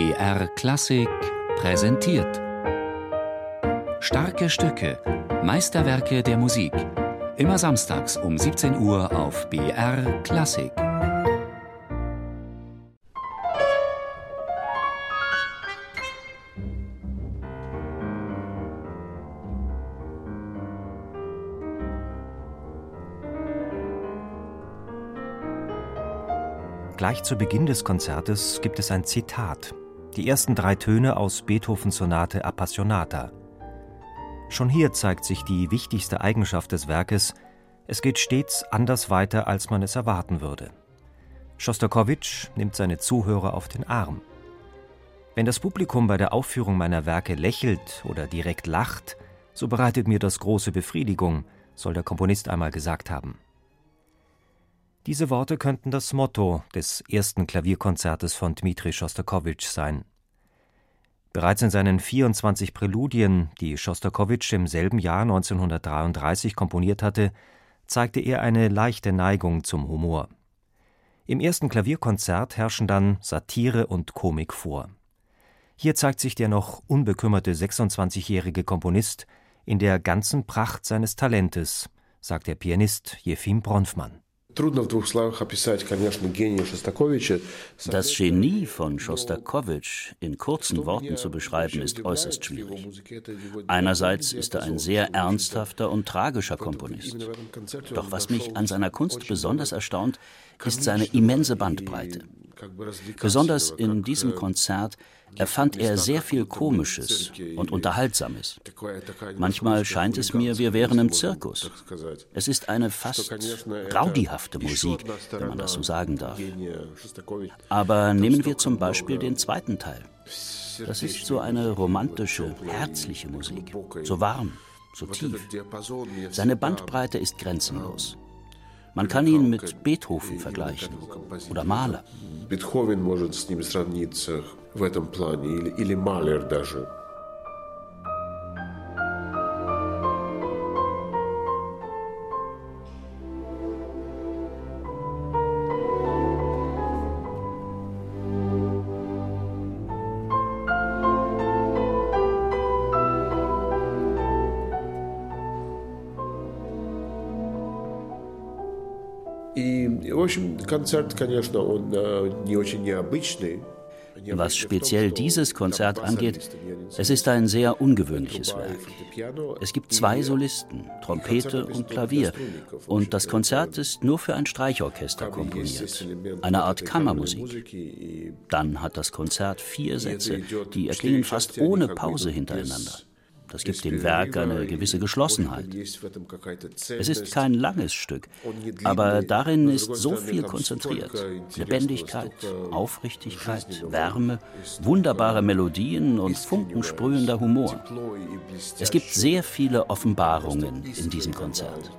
BR Klassik präsentiert. Starke Stücke, Meisterwerke der Musik. Immer samstags um 17 Uhr auf BR Klassik. Gleich zu Beginn des Konzertes gibt es ein Zitat, die ersten drei Töne aus Beethovens Sonate Appassionata. Schon hier zeigt sich die wichtigste Eigenschaft des Werkes, es geht stets anders weiter, als man es erwarten würde. Schostakowitsch nimmt seine Zuhörer auf den Arm. Wenn das Publikum bei der Aufführung meiner Werke lächelt oder direkt lacht, so bereitet mir das große Befriedigung, soll der Komponist einmal gesagt haben. Diese Worte könnten das Motto des ersten Klavierkonzertes von Dmitri Schostakowitsch sein. Bereits in seinen 24 Präludien, die Schostakowitsch im selben Jahr 1933 komponiert hatte, zeigte er eine leichte Neigung zum Humor. Im ersten Klavierkonzert herrschen dann Satire und Komik vor. Hier zeigt sich der noch unbekümmerte 26-jährige Komponist in der ganzen Pracht seines Talentes, sagt der Pianist Jefim Bronfmann. Das Genie von Schostakowitsch in kurzen Worten zu beschreiben, ist äußerst schwierig. Einerseits ist er ein sehr ernsthafter und tragischer Komponist. Doch was mich an seiner Kunst besonders erstaunt, ist seine immense Bandbreite. Besonders in diesem Konzert erfand er sehr viel Komisches und Unterhaltsames. Manchmal scheint es mir, wir wären im Zirkus. Es ist eine fast raudihafte Musik, wenn man das so sagen darf. Aber nehmen wir zum Beispiel den zweiten Teil. Das ist so eine romantische, herzliche Musik, so warm, so tief. Seine Bandbreite ist grenzenlos. Man kann ihn mit Beethoven vergleichen oder Mahler. Beethoven может с ними сравниться в этом плане, или, или Малер даже. в общем, концерт, конечно, он не очень необычный. Was speziell dieses Konzert angeht, es ist ein sehr ungewöhnliches Werk. Es gibt zwei Solisten, Trompete und Klavier, und das Konzert ist nur für ein Streichorchester komponiert, eine Art Kammermusik. Dann hat das Konzert vier Sätze, die erklingen fast ohne Pause hintereinander. Das gibt dem Werk eine gewisse Geschlossenheit. Es ist kein langes Stück, aber darin ist so viel konzentriert. Lebendigkeit, Aufrichtigkeit, Wärme, wunderbare Melodien und funkensprühender Humor. Es gibt sehr viele Offenbarungen in diesem Konzert.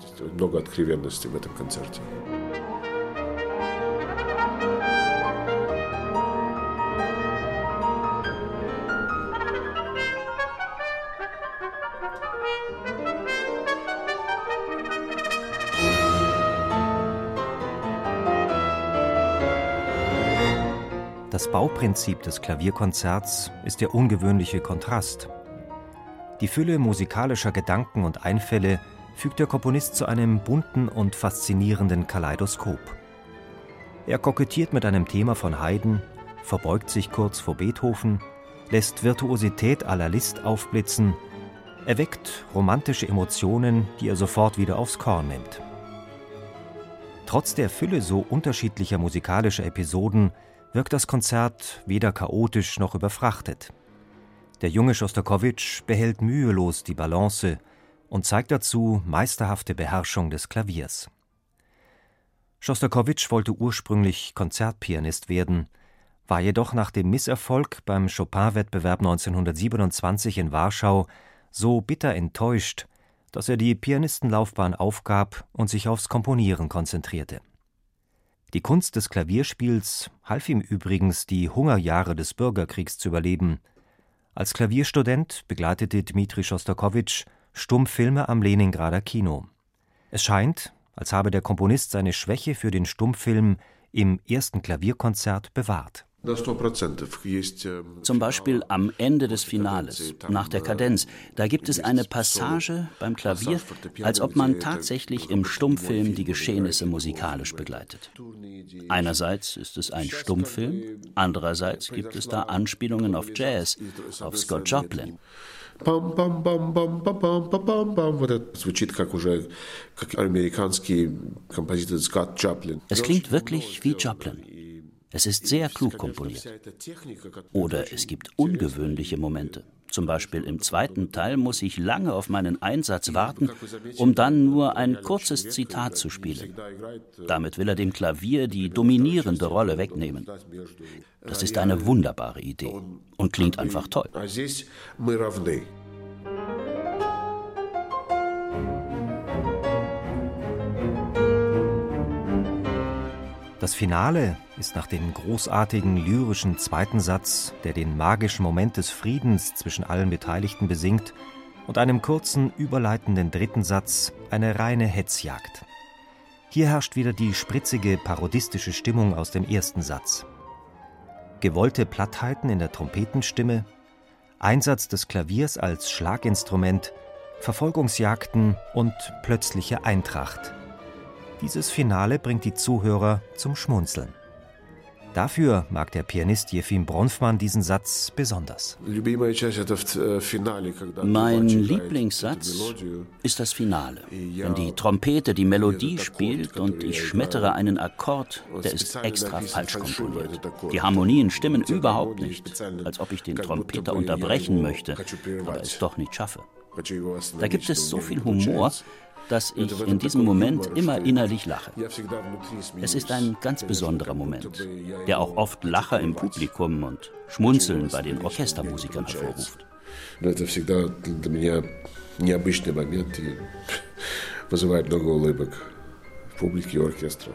Das Bauprinzip des Klavierkonzerts ist der ungewöhnliche Kontrast. Die Fülle musikalischer Gedanken und Einfälle fügt der Komponist zu einem bunten und faszinierenden Kaleidoskop. Er kokettiert mit einem Thema von Haydn, verbeugt sich kurz vor Beethoven, lässt Virtuosität aller List aufblitzen, erweckt romantische Emotionen, die er sofort wieder aufs Korn nimmt. Trotz der Fülle so unterschiedlicher musikalischer Episoden wirkt das Konzert weder chaotisch noch überfrachtet. Der junge Schostakowitsch behält mühelos die Balance und zeigt dazu meisterhafte Beherrschung des Klaviers. Schostakowitsch wollte ursprünglich Konzertpianist werden, war jedoch nach dem Misserfolg beim Chopin-Wettbewerb 1927 in Warschau so bitter enttäuscht, dass er die Pianistenlaufbahn aufgab und sich aufs Komponieren konzentrierte. Die Kunst des Klavierspiels half ihm übrigens, die Hungerjahre des Bürgerkriegs zu überleben. Als Klavierstudent begleitete Dmitri Schostakowitsch Stummfilme am Leningrader Kino. Es scheint, als habe der Komponist seine Schwäche für den Stummfilm im ersten Klavierkonzert bewahrt Zum Beispiel am Ende des Finales, nach der Kadenz, da gibt es eine Passage beim Klavier, als ob man tatsächlich im Stummfilm die Geschehnisse musikalisch begleitet. Einerseits ist es ein Stummfilm, andererseits gibt es da Anspielungen auf Jazz, auf Scott Joplin. Es klingt wirklich wie Joplin. Es ist sehr klug komponiert. Oder es gibt ungewöhnliche Momente. Zum Beispiel im zweiten Teil muss ich lange auf meinen Einsatz warten, um dann nur ein kurzes Zitat zu spielen. Damit will er dem Klavier die dominierende Rolle wegnehmen. Das ist eine wunderbare Idee und klingt einfach toll. Das Finale ist nach dem großartigen lyrischen zweiten Satz, der den magischen Moment des Friedens zwischen allen Beteiligten besingt, und einem kurzen, überleitenden dritten Satz eine reine Hetzjagd. Hier herrscht wieder die spritzige, parodistische Stimmung aus dem ersten Satz. Gewollte Plattheiten in der Trompetenstimme, Einsatz des Klaviers als Schlaginstrument, Verfolgungsjagden und plötzliche Eintracht – dieses Finale bringt die Zuhörer zum Schmunzeln. Dafür mag der Pianist Jefim Bronfmann diesen Satz besonders. Mein Lieblingssatz ist das Finale, wenn die Trompete die Melodie spielt und ich schmettere einen Akkord, der ist extra falsch komponiert. Die Harmonien stimmen überhaupt nicht, als ob ich den Trompeter unterbrechen möchte, aber es doch nicht schaffe. Da gibt es so viel Humor, dass ich in diesem Moment immer innerlich lache. Es ist ein ganz besonderer Moment, der auch oft Lacher im Publikum und Schmunzeln bei den Orchestermusikern hervorruft. Это всегда для меня необычный момент и вызывает много улыбок в публике и оркестра.